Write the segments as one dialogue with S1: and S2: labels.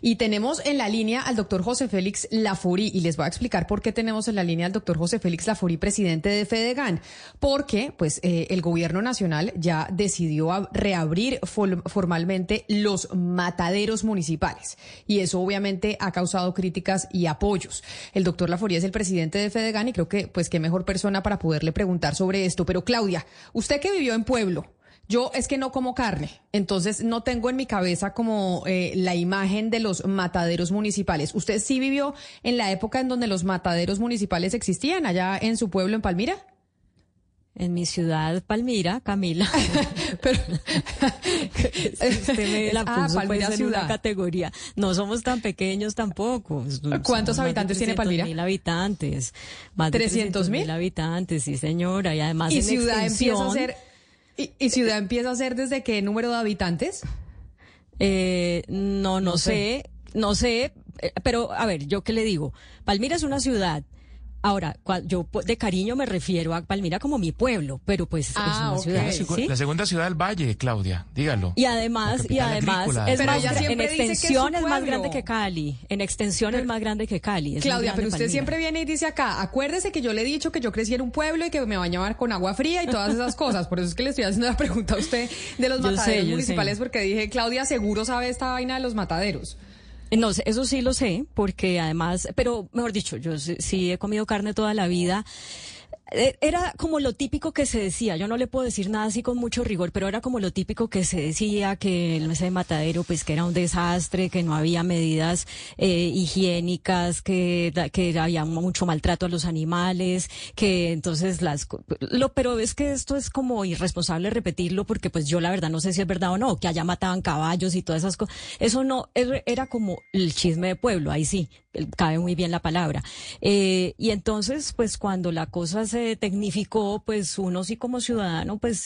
S1: Y tenemos en la línea al doctor José Félix Laforí y les voy a explicar por qué tenemos en la línea al doctor José Félix Laforí, presidente de Fedegan. Porque pues eh, el gobierno nacional ya decidió reabrir formalmente los mataderos municipales y eso obviamente ha causado críticas y apoyos. El doctor Laforí es el presidente de Fedegan y creo que pues qué mejor persona para poderle preguntar sobre esto. Pero Claudia, usted que vivió en Pueblo, yo es que no como carne, entonces no tengo en mi cabeza como eh, la imagen de los mataderos municipales. ¿Usted sí vivió en la época en donde los mataderos municipales existían allá en su pueblo, en Palmira?
S2: En mi ciudad, Palmira, Camila. Pero usted me la ah, puso pues, en una categoría. No somos tan pequeños tampoco.
S1: ¿Cuántos habitantes tiene Palmira?
S2: mil habitantes. Más de 300 mil habitantes, sí señora. Y además
S1: ¿Y ciudad empieza a ser ¿Y, ciudad empieza a ser desde qué número de habitantes?
S2: Eh, no, no, sé, no sé, eh, pero a ver, yo qué le digo. Palmira es una ciudad Ahora, yo de cariño me refiero a Palmira como mi pueblo, pero pues es ah, una ciudad.
S3: La segunda ciudad del Valle, Claudia, dígalo.
S2: Y además, y además, es más, en extensión es, más grande que Cali. En extensión es más grande que Cali.
S1: Claudia, pero usted siempre viene y dice acá, acuérdese que yo le he dicho que yo crecí en un pueblo y que me bañaba con agua fría y todas esas cosas. Por eso es que le estoy haciendo la pregunta a usted de los mataderos municipales, porque dije, Claudia seguro sabe esta vaina de los mataderos.
S2: No, eso sí lo sé, porque además, pero mejor dicho, yo sí he comido carne toda la vida. Eh, era como lo típico que se decía, yo no le puedo decir nada así con mucho rigor, pero era como lo típico que se decía, que el ese matadero pues que era un desastre, que no había medidas eh, higiénicas, que, que había mucho maltrato a los animales, que entonces las... Lo, pero es que esto es como irresponsable repetirlo porque pues yo la verdad no sé si es verdad o no, que allá mataban caballos y todas esas cosas. Eso no, era como el chisme de pueblo, ahí sí, cabe muy bien la palabra. Eh, y entonces pues cuando la cosa se tecnificó, pues uno sí como ciudadano, pues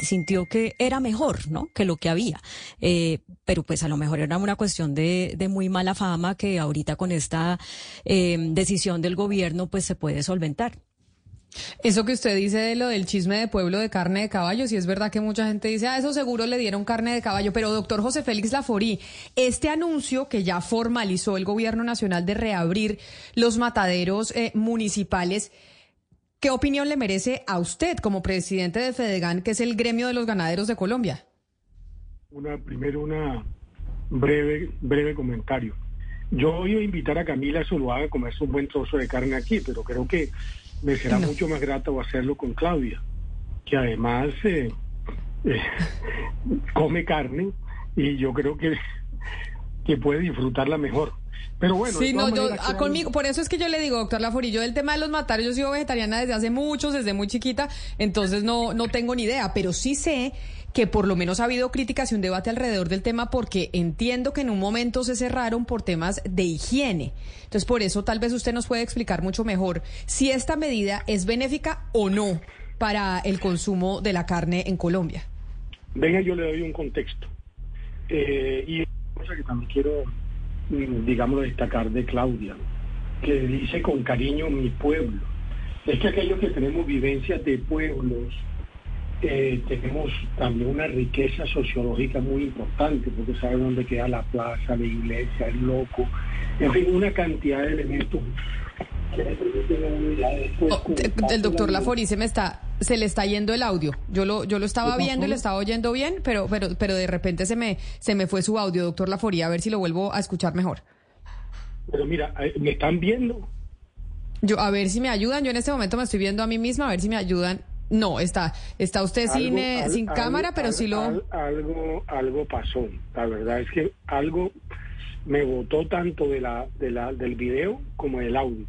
S2: sintió que era mejor, ¿no? Que lo que había. Eh, pero pues a lo mejor era una cuestión de, muy mala fama que ahorita con esta eh, decisión del gobierno, pues se puede solventar.
S1: Eso que usted dice de lo del chisme de pueblo de carne de caballo, si es verdad que mucha gente dice, ah, eso seguro le dieron carne de caballo, pero doctor José Félix Laforí, este anuncio que ya formalizó el gobierno nacional de reabrir los mataderos eh, municipales, ¿Qué opinión le merece a usted como presidente de Fedegan, que es el gremio de los ganaderos de Colombia?
S4: Una, primero, una breve, breve comentario. Yo voy a invitar a Camila Zuluaga a comerse un buen trozo de carne aquí, pero creo que me será mucho más grato hacerlo con Claudia, que además eh, eh, come carne y yo creo que, que puede disfrutarla mejor. Pero bueno,
S1: sí, no, yo, ah, conmigo, por eso es que yo le digo, doctor Lafori, yo del tema de los matares, yo sigo vegetariana desde hace muchos, desde muy chiquita, entonces no, no tengo ni idea, pero sí sé que por lo menos ha habido críticas y un debate alrededor del tema porque entiendo que en un momento se cerraron por temas de higiene. Entonces, por eso tal vez usted nos puede explicar mucho mejor si esta medida es benéfica o no para el consumo de la carne en Colombia.
S4: Venga, yo le doy un contexto. Eh, y cosa que también quiero digamos, destacar de Claudia, que dice con cariño mi pueblo. Es que aquellos que tenemos vivencias de pueblos, eh, tenemos también una riqueza sociológica muy importante, porque saben dónde queda la plaza, la iglesia, el loco, en fin, una cantidad de elementos
S1: el doctor Lafori se me está, se le está yendo el audio. Yo lo, yo lo estaba viendo y lo estaba oyendo bien, pero, pero, pero de repente se me, se me fue su audio, doctor Lafori, a ver si lo vuelvo a escuchar mejor.
S4: Pero mira, eh, ¿me están viendo?
S1: Yo, a ver si me ayudan. Yo en este momento me estoy viendo a mí misma, a ver si me ayudan. No, está, está usted sin, eh, sin cámara, pero sí lo.
S4: algo, algo pasó. La verdad es que algo me botó tanto de la, de la, del video como del audio.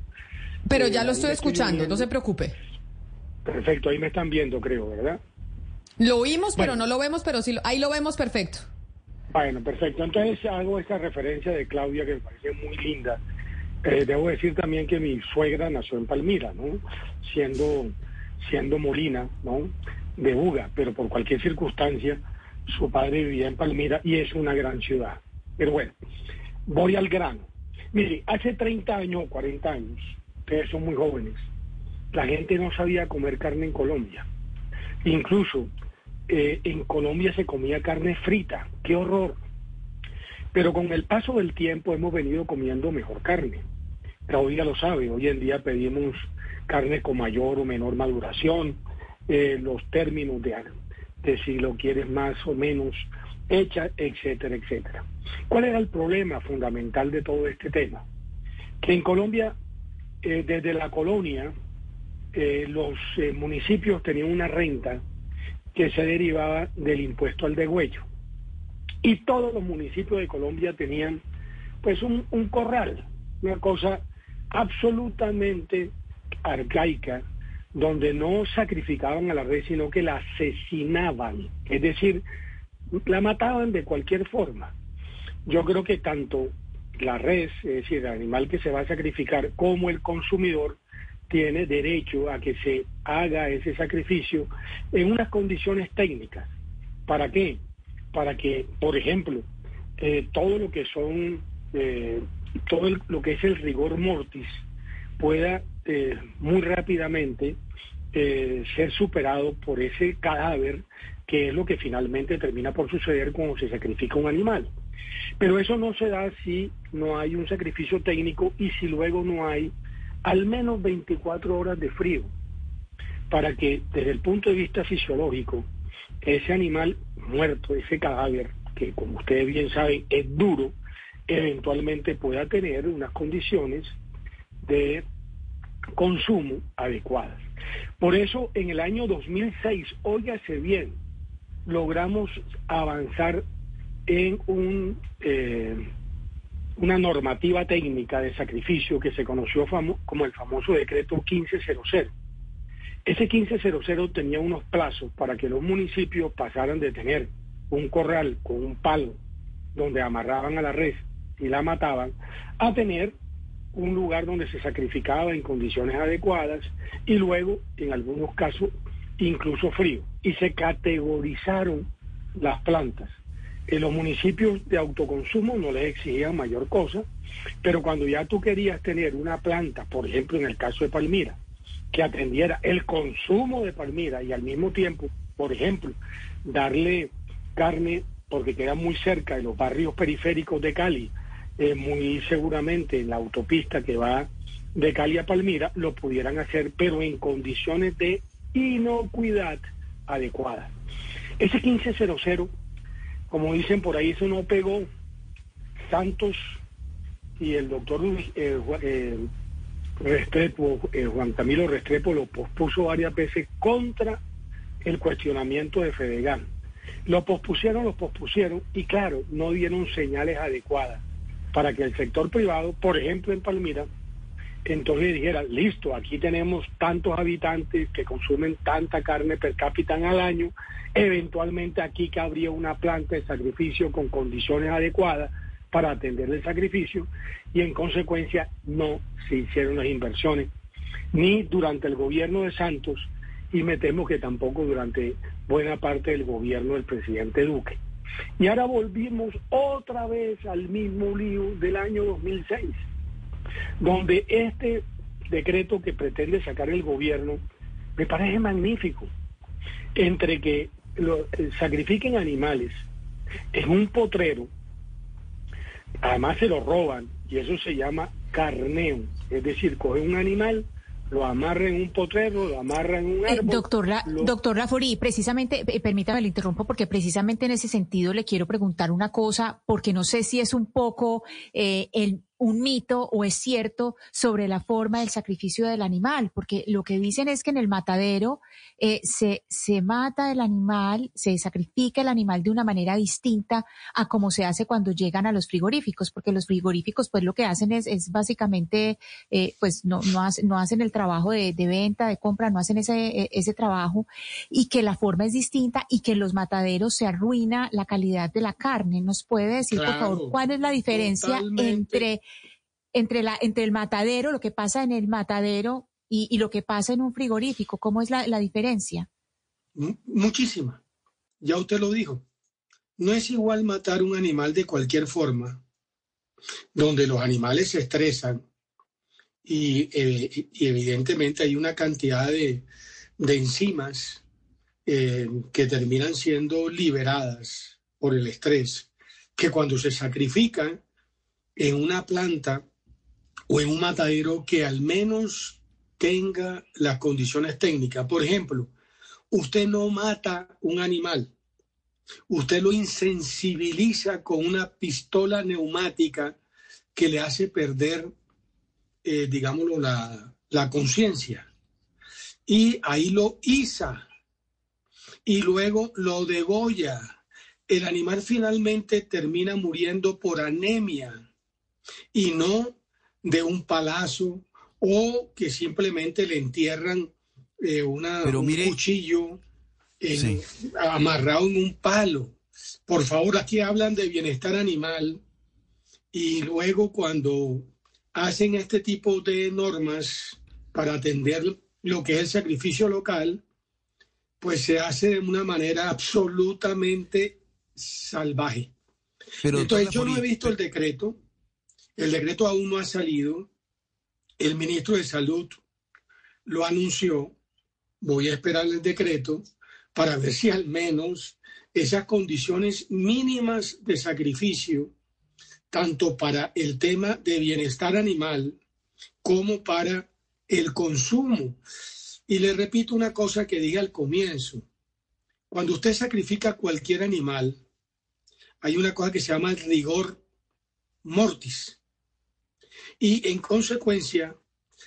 S1: Pero ya lo estoy escuchando, no se preocupe.
S4: Perfecto, ahí me están viendo, creo, ¿verdad?
S1: Lo oímos, pero no lo vemos, pero sí, ahí lo vemos perfecto.
S4: Bueno, perfecto. Entonces hago esta referencia de Claudia que me parece muy linda. Eh, debo decir también que mi suegra nació en Palmira, ¿no? Siendo, siendo Molina, ¿no? De Buga, pero por cualquier circunstancia su padre vivía en Palmira y es una gran ciudad. Pero bueno, voy al grano. Mire, hace 30 años o 40 años, ustedes son muy jóvenes, la gente no sabía comer carne en Colombia. Incluso eh, en Colombia se comía carne frita, qué horror. Pero con el paso del tiempo hemos venido comiendo mejor carne. Claudia lo sabe, hoy en día pedimos carne con mayor o menor maduración, eh, los términos de, de si lo quieres más o menos hecha, etcétera, etcétera. ¿Cuál era el problema fundamental de todo este tema? Que en Colombia, eh, desde la colonia, eh, los municipios tenían una renta que se derivaba del impuesto al degüello. Y todos los municipios de Colombia tenían pues un, un corral, una cosa absolutamente arcaica, donde no sacrificaban a la red, sino que la asesinaban, es decir, la mataban de cualquier forma. Yo creo que tanto la res, es decir, el animal que se va a sacrificar, como el consumidor, tiene derecho a que se haga ese sacrificio en unas condiciones técnicas. ¿Para qué? Para que, por ejemplo, eh, todo lo que son, eh, todo lo que es el rigor mortis pueda eh, muy rápidamente ser superado por ese cadáver que es lo que finalmente termina por suceder cuando se sacrifica un animal. Pero eso no se da si no hay un sacrificio técnico y si luego no hay al menos 24 horas de frío, para que desde el punto de vista fisiológico, ese animal muerto, ese cadáver, que como ustedes bien saben es duro, eventualmente pueda tener unas condiciones de consumo adecuadas. Por eso en el año 2006, óigase bien, logramos avanzar en un eh, una normativa técnica de sacrificio que se conoció como el famoso decreto 1500. Ese 1500 tenía unos plazos para que los municipios pasaran de tener un corral con un palo donde amarraban a la red y la mataban, a tener un lugar donde se sacrificaba en condiciones adecuadas y luego, en algunos casos, incluso frío. Y se categorizaron las plantas en los municipios de autoconsumo no les exigían mayor cosa, pero cuando ya tú querías tener una planta, por ejemplo en el caso de Palmira, que atendiera el consumo de Palmira y al mismo tiempo, por ejemplo, darle carne porque queda muy cerca de los barrios periféricos de Cali, eh, muy seguramente en la autopista que va de Cali a Palmira, lo pudieran hacer, pero en condiciones de inocuidad adecuadas. Ese 1500 como dicen por ahí, eso no pegó. Santos y el doctor eh, eh, Restrepo, eh, Juan Camilo Restrepo, lo pospuso varias veces contra el cuestionamiento de Fedegan. Lo pospusieron, lo pospusieron y claro, no dieron señales adecuadas para que el sector privado, por ejemplo en Palmira, entonces dijera, listo, aquí tenemos tantos habitantes que consumen tanta carne per cápita al año, eventualmente aquí cabría una planta de sacrificio con condiciones adecuadas para atender el sacrificio y en consecuencia no se hicieron las inversiones ni durante el gobierno de Santos y me temo que tampoco durante buena parte del gobierno del presidente Duque. Y ahora volvimos otra vez al mismo lío del año 2006 donde este decreto que pretende sacar el gobierno me parece magnífico, entre que lo, eh, sacrifiquen animales en un potrero, además se lo roban, y eso se llama carneo, es decir, cogen un animal, lo amarra en un potrero, lo amarra en un eh,
S5: doctor, doctor Lafori, precisamente, eh, permítame le interrumpo porque precisamente en ese sentido le quiero preguntar una cosa, porque no sé si es un poco el un mito o es cierto sobre la forma del sacrificio del animal, porque lo que dicen es que en el matadero eh, se, se mata el animal, se sacrifica el animal de una manera distinta a como se hace cuando llegan a los frigoríficos, porque los frigoríficos pues lo que hacen es, es básicamente, eh, pues no, no, hacen, no hacen el trabajo de, de, venta, de compra, no hacen ese, e, ese trabajo y que la forma es distinta y que en los mataderos se arruina la calidad de la carne. ¿Nos puede decir, por favor, cuál es la diferencia entre entre, la, entre el matadero, lo que pasa en el matadero y, lo que pasa en un frigorífico? ¿Cómo es la, la diferencia?
S6: Muchísima. Ya usted lo dijo. No es igual matar un animal de cualquier forma, donde los animales se estresan y, eh, evidentemente hay una cantidad de, enzimas eh, que terminan siendo liberadas por el estrés que cuando se sacrifican en una planta o en un matadero que al menos tenga las condiciones técnicas. Por ejemplo, usted no mata un animal, usted lo insensibiliza con una pistola neumática que le hace perder, eh, digámoslo, la, la conciencia. Y ahí lo iza y luego lo degolla. El animal finalmente termina muriendo por anemia y no de un palazo o que simplemente le entierran eh, una, un cuchillo amarrado en un palo. Por favor, aquí hablan de bienestar animal y luego cuando hacen este tipo de normas para atender lo que es el sacrificio local, pues se hace de una manera absolutamente salvaje. Pero Entonces yo no he visto el decreto, el decreto aún no ha salido, el ministro de Salud lo anunció, voy a esperar el decreto para ver si al menos esas condiciones mínimas de sacrificio, tanto para el tema de bienestar animal como para el consumo. Y le repito una cosa que dije al comienzo. Cuando usted sacrifica cualquier animal, hay una cosa que se llama el rigor mortis. Y en consecuencia,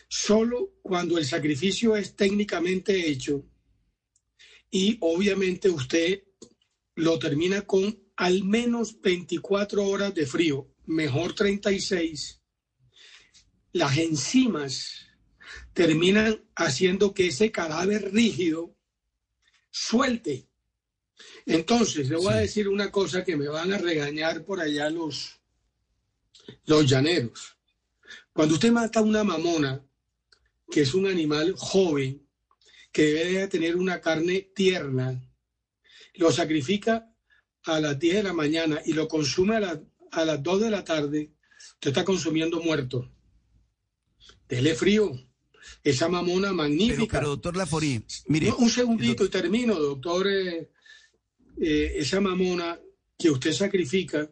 S6: solo cuando el sacrificio es técnicamente hecho y obviamente usted lo termina con al menos 24 horas de frío, mejor 36, las enzimas terminan haciendo que ese cadáver rígido suelte. Entonces, le voy a decir una cosa que me van a regañar por allá los, los llaneros. Cuando usted mata a una mamona, que es un animal joven, que debe tener una carne tierna, lo sacrifica a las 10 de la mañana y lo consume a, a las 2 de la tarde, usted está consumiendo muerto. Dele frío. Esa mamona magnífica.
S7: Pero, doctor Laforí, mire.
S6: un segundito y termino, doctor. Eh, eh, esa mamona que usted sacrifica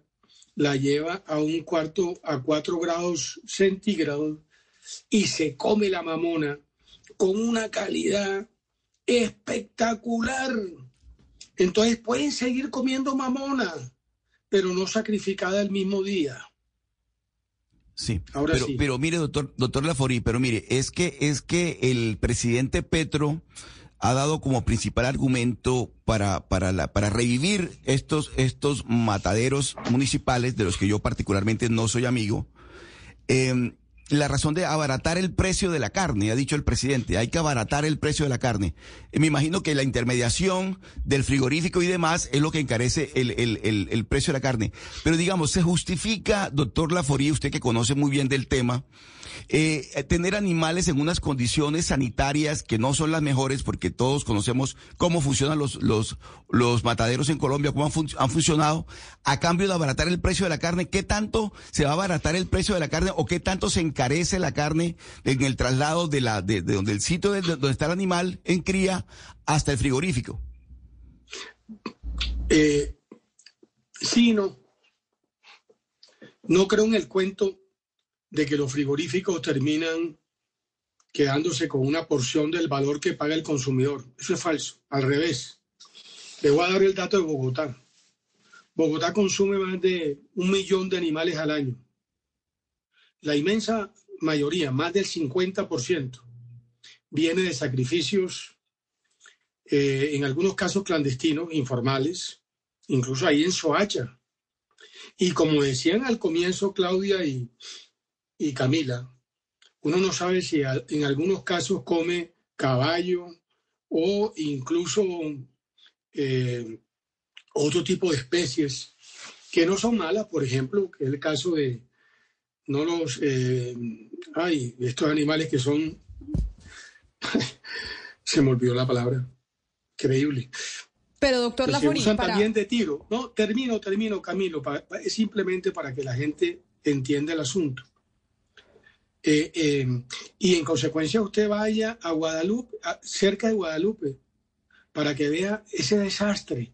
S6: la lleva a un cuarto a cuatro grados centígrados y se come la mamona con una calidad espectacular. Entonces pueden seguir comiendo mamona, pero no sacrificada el mismo día.
S7: Sí, Ahora pero, sí. pero mire, doctor, doctor Laforí, pero mire, es que, es que el presidente Petro ha dado como principal argumento para, para, la, para revivir estos, estos mataderos municipales, de los que yo particularmente no soy amigo, eh, la razón de abaratar el precio de la carne, ha dicho el presidente, hay que abaratar el precio de la carne. Eh, me imagino que la intermediación del frigorífico y demás es lo que encarece el, el, el, el precio de la carne. Pero digamos, ¿se justifica, doctor Laforí, usted que conoce muy bien del tema, eh, tener animales en unas condiciones sanitarias que no son las mejores, porque todos conocemos cómo funcionan los, los, los mataderos en Colombia, cómo han, funcionado, a cambio de abaratar el precio de la carne, ¿qué tanto se va a abaratar el precio de la carne o qué tanto se encarece la carne en el traslado de la, de, de donde el sitio de, donde está el animal en cría hasta el frigorífico?
S6: Eh, sí, no. No creo en el cuento de que los frigoríficos terminan quedándose con una porción del valor que paga el consumidor. Eso es falso, al revés. Le voy a dar el dato de Bogotá. Bogotá consume más de un millón de animales al año. La inmensa mayoría, más del 50%, viene de sacrificios, eh, en algunos casos clandestinos, informales, incluso ahí en Soacha. Y como decían al comienzo Claudia y, y Camila, uno no sabe si en algunos casos come caballo o incluso eh, otro tipo de especies que no son malas, por ejemplo, que es el caso de no los eh, hay estos animales que son se me olvidó la palabra increíble
S1: pero doctor
S6: usan también de tiro. No termino termino Camilo es simplemente para que la gente entienda el asunto eh, eh, y en consecuencia usted vaya a Guadalupe, cerca de Guadalupe, para que vea ese desastre.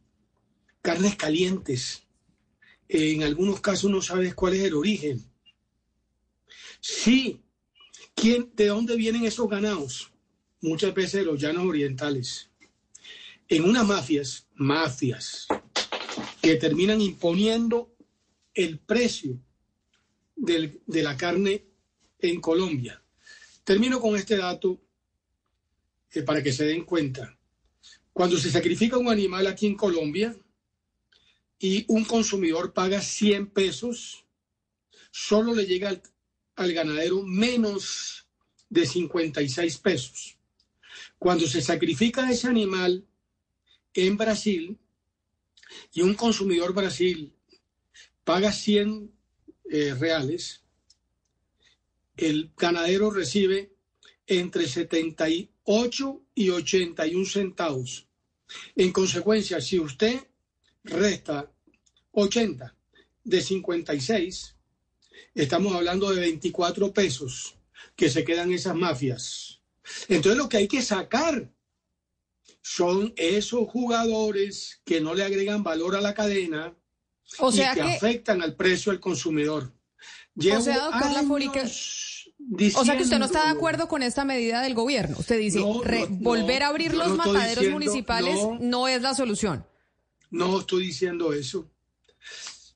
S6: Carnes calientes, en algunos casos no sabes cuál es el origen. Sí, ¿quién, ¿de dónde vienen esos ganados? Muchas veces de los llanos orientales. En unas mafias, mafias, que terminan imponiendo el precio de la carne en Colombia. Termino con este dato para que se den cuenta. Cuando se sacrifica un animal aquí en Colombia y un consumidor paga 100 pesos, solo le llega al, al ganadero menos de 56 pesos. Cuando se sacrifica ese animal en Brasil y un consumidor Brasil paga 100 eh, reales, el ganadero recibe entre 78 y 81 centavos. En consecuencia, si usted resta 80 de 56, estamos hablando de 24 pesos que se quedan esas mafias. Entonces lo que hay que sacar son esos jugadores que no le agregan valor a la cadena o sea y que, afectan al precio del consumidor.
S1: o sea, o sea que usted no está de acuerdo con esta medida del gobierno. Usted dice, volver a abrir los mataderos municipales no es la solución.
S6: No estoy diciendo eso.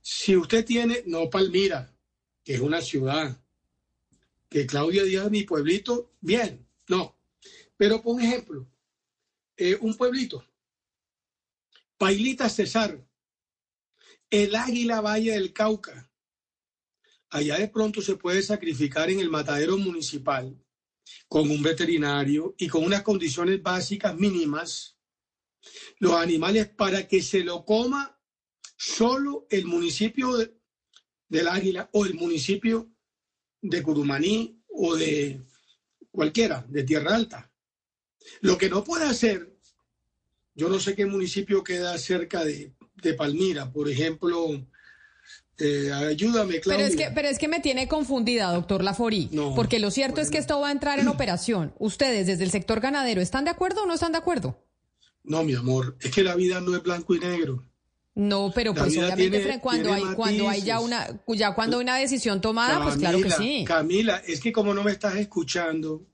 S6: Si usted tiene, no Palmira, que es una ciudad, que Claudia Díaz, mi pueblito, bien, no. Pero por ejemplo, eh, un pueblito, Pailita Cesar, el Águila Valle del Cauca. Allá de pronto se puede sacrificar en el matadero municipal con un veterinario y con unas condiciones básicas mínimas los animales para que se lo coma solo el municipio del Águila o el municipio de Curumaní o de cualquiera, de Tierra Alta. Lo que no puede hacer, yo no sé qué municipio queda cerca de, Palmira, por ejemplo, eh, ayúdame, Claudia.
S1: Pero es, que, pero es que me tiene confundida, doctor Laforí, porque lo cierto es que esto va a entrar en operación. ¿Ustedes desde el sector ganadero están de acuerdo o no están de acuerdo?
S6: No, mi amor, es que la vida no es blanco y negro.
S1: No, pero pues obviamente cuando hay cuando hay ya una ya cuando hay una decisión tomada, pues claro que sí.
S6: Camila, es que como no me estás escuchando,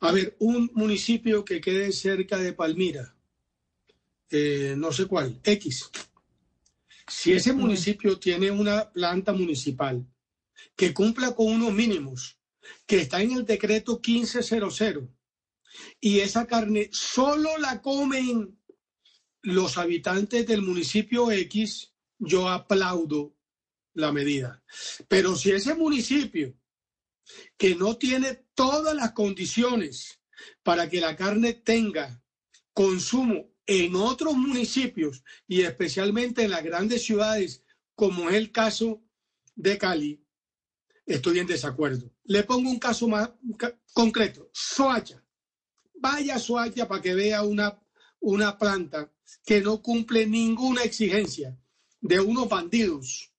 S6: a ver, un municipio que quede cerca de Palmira, eh, no sé cuál, X. Si ese municipio tiene una planta municipal que cumpla con unos mínimos, que está en el decreto 1500, y esa carne solo la comen los habitantes del municipio X, yo aplaudo la medida. Pero si ese municipio que no tiene todas las condiciones para que la carne tenga consumo en otros municipios y especialmente en las grandes ciudades, como es el caso de Cali, estoy en desacuerdo. Le pongo un caso más concreto, Soacha. Vaya Soacha para que vea una, una planta que no cumple ninguna exigencia de unos bandidos.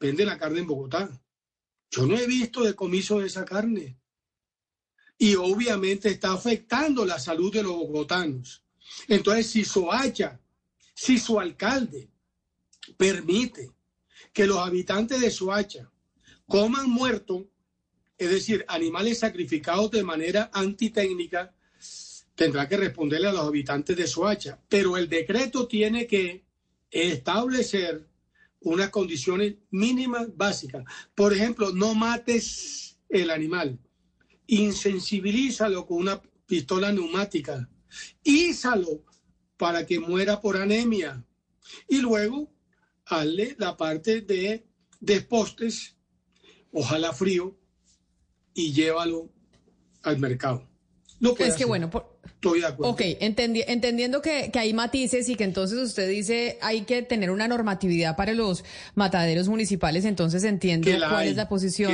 S6: Vende la carne en Bogotá. Yo no he visto decomiso de esa carne. Y obviamente está afectando la salud de los bogotanos. Entonces, si Soacha, si su alcalde permite que los habitantes de Soacha coman muerto, es decir, animales sacrificados de manera antitécnica, tendrá que responderle a los habitantes de Soacha. Pero el decreto tiene que establecer unas condiciones mínimas básicas. Por ejemplo, no mates el animal, insensibilízalo con una pistola neumática, ízalo para que muera por anemia y luego hazle la parte de despostes, ojalá frío, y llévalo al mercado.
S1: No es que bueno, Estoy de acuerdo. Ok, entendiendo que, hay matices y que entonces usted dice hay que tener una normatividad para los mataderos municipales, entonces entiendo cuál es la posición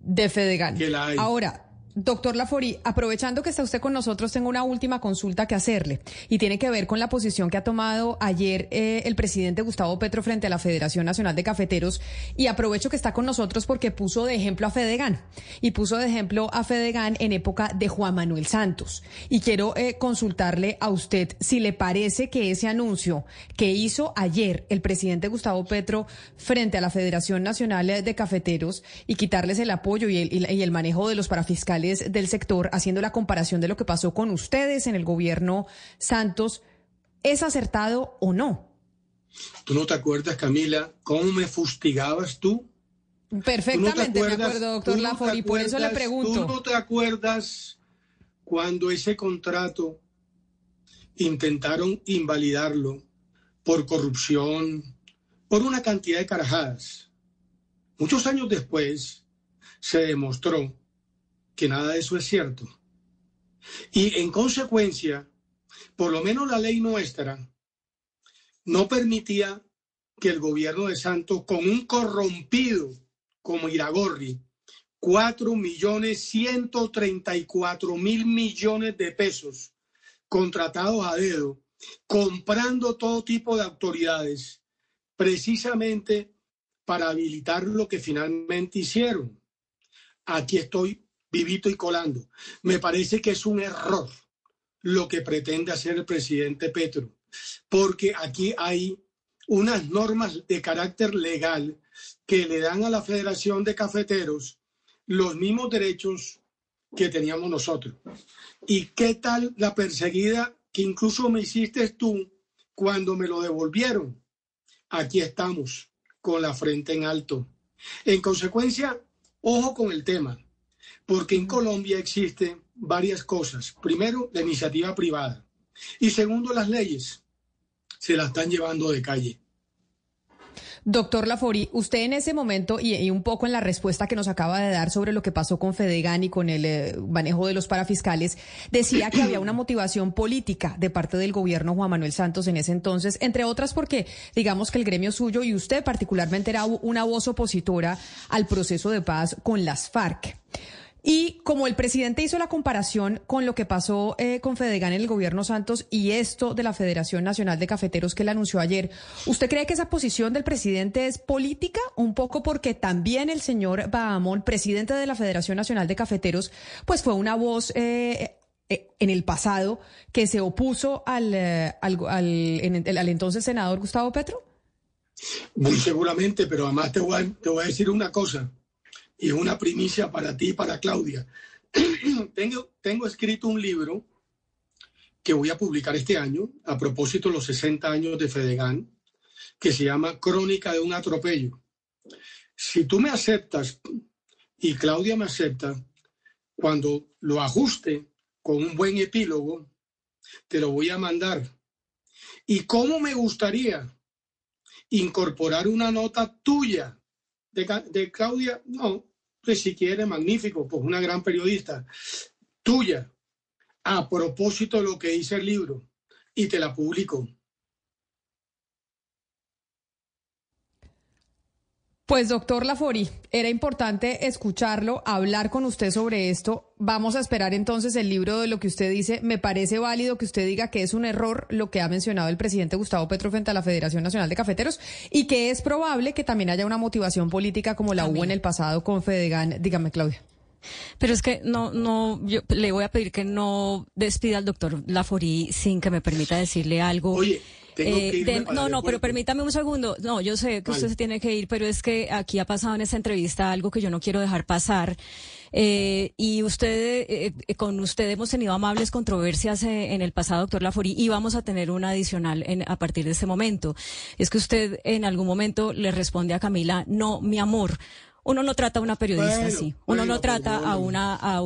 S1: de Fedegan. Ahora, Doctor Lafori, aprovechando que está usted con nosotros, tengo una última consulta que hacerle. Y tiene que ver con la posición que ha tomado ayer eh, el presidente Gustavo Petro frente a la Federación Nacional de Cafeteros. Y aprovecho que está con nosotros porque puso de ejemplo a Fedegan. Y puso de ejemplo a Fedegan en época de Juan Manuel Santos. Y quiero eh, consultarle a usted si le parece que ese anuncio que hizo ayer el presidente Gustavo Petro frente a la Federación Nacional de Cafeteros y quitarles el apoyo y el, y el manejo de los parafiscales del sector, haciendo la comparación de lo que pasó con ustedes en el gobierno Santos, ¿es acertado o no?
S6: ¿Tú no te acuerdas, Camila, cómo me fustigabas tú?
S1: Perfectamente, me acuerdo, doctor Lafori, por eso le pregunto.
S6: ¿Tú no te acuerdas cuando ese contrato intentaron invalidarlo por corrupción, por una cantidad de carajadas? Muchos años después se demostró que nada de eso es cierto. Y en consecuencia, por lo menos la ley nuestra no permitía que el gobierno de Santos, con un corrompido como Iragorri, cuatro millones ciento treinta y cuatro mil millones de pesos contratados a dedo, comprando todo tipo de autoridades, precisamente para habilitar lo que finalmente hicieron. Aquí estoy vivito y colando. Me parece que es un error lo que pretende hacer el presidente Petro, porque aquí hay unas normas de carácter legal que le dan a la Federación de Cafeteros los mismos derechos que teníamos nosotros. ¿Y qué tal la perseguida que incluso me hiciste tú cuando me lo devolvieron? Aquí estamos, con la frente en alto. En consecuencia, ojo con el tema porque en Colombia existen varias cosas. Primero, la iniciativa privada. Y segundo, las leyes se la están llevando de calle.
S1: Doctor Lafori, usted en ese momento y, un poco en la respuesta que nos acaba de dar sobre lo que pasó con Fedegan y con el eh, manejo de los parafiscales, decía que había una motivación política de parte del gobierno Juan Manuel Santos en ese entonces, entre otras porque digamos que el gremio suyo y usted particularmente era una voz opositora al proceso de paz con las FARC. Y como el presidente hizo la comparación con lo que pasó eh, con Fedegan en el gobierno Santos y esto de la Federación Nacional de Cafeteros que él anunció ayer, ¿usted cree que esa posición del presidente es política? Un poco porque también el señor Bahamón, presidente de la Federación Nacional de Cafeteros, pues fue una voz eh, eh, en el pasado que se opuso al, al, al, entonces senador Gustavo Petro?
S6: Muy seguramente, pero además te voy te voy a decir una cosa y una primicia para ti y para Claudia. tengo, tengo escrito un libro que voy a publicar este año a propósito de los 60 años de Fedegan, que se llama Crónica de un atropello. Si tú me aceptas y Claudia me acepta, cuando lo ajuste con un buen epílogo, te lo voy a mandar. ¿Y cómo me gustaría incorporar una nota tuya de, Claudia, no, pues si quiere, magnífico, pues una gran periodista, tuya, a propósito de lo que dice el libro, y te la publico.
S1: Pues doctor Lafori, era importante escucharlo, hablar con usted sobre esto. Vamos a esperar entonces el libro de lo que usted dice. Me parece válido que usted diga que es un error lo que ha mencionado el presidente Gustavo Petro frente a la Federación Nacional de Cafeteros y que es probable que también haya una motivación política como la hubo en el pasado con Fedegan. Dígame, Claudia.
S2: Pero es que no, no, yo le voy a pedir que no despida al doctor Lafori sin que me permita decirle algo.
S6: Oye.
S2: Eh, no, no, pero permítame un segundo. No, yo sé que usted se tiene que ir, pero es que aquí ha pasado en esta entrevista algo que yo no quiero dejar pasar. Eh, y usted, eh, con usted hemos tenido amables controversias en el pasado, doctor Lafori, y vamos a tener una adicional en, a partir de este momento. Es que usted en algún momento le responde a Camila, no, mi amor, uno no trata a una periodista así. Uno no trata a una, a,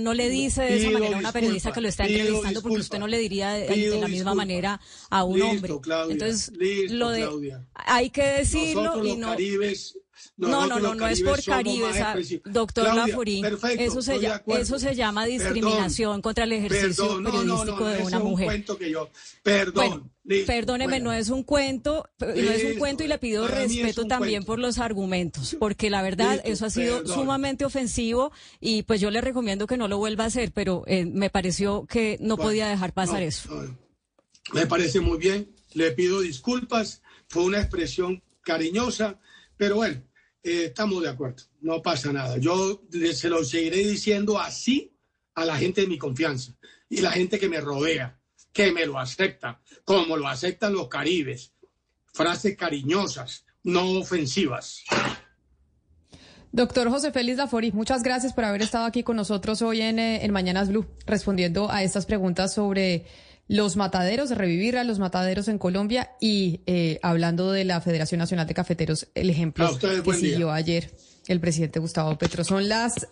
S2: no, le dice de esa manera a una periodista que lo está entrevistando porque usted no le diría de, la misma manera a un hombre. Entonces, lo de, hay que decirlo y no. No, no, no, no, es por Caribe, doctor Laforí. Eso se, eso se llama discriminación contra el ejercicio periodístico de una mujer.
S6: perdón.
S2: perdóneme, no es un cuento, no es un cuento y le pido respeto también por los argumentos, porque la verdad eso ha sido sumamente ofensivo y pues yo le recomiendo que no lo vuelva a hacer, pero eh, me pareció que no podía dejar pasar eso.
S6: Me parece muy bien, le pido disculpas, fue una expresión cariñosa, pero bueno, eh, estamos de acuerdo, no pasa nada. Yo se lo seguiré diciendo así a la gente de mi confianza y la gente que me rodea, que me lo acepta, como lo aceptan los caribes. Frases cariñosas, no ofensivas.
S1: Doctor José Félix Lafori, muchas gracias por haber estado aquí con nosotros hoy en, eh, en Mañanas Blue, respondiendo a estas preguntas sobre los mataderos, revivir a los mataderos en Colombia y eh, hablando de la Federación Nacional de Cafeteros, el ejemplo que siguió ayer el presidente Gustavo Petro. Son las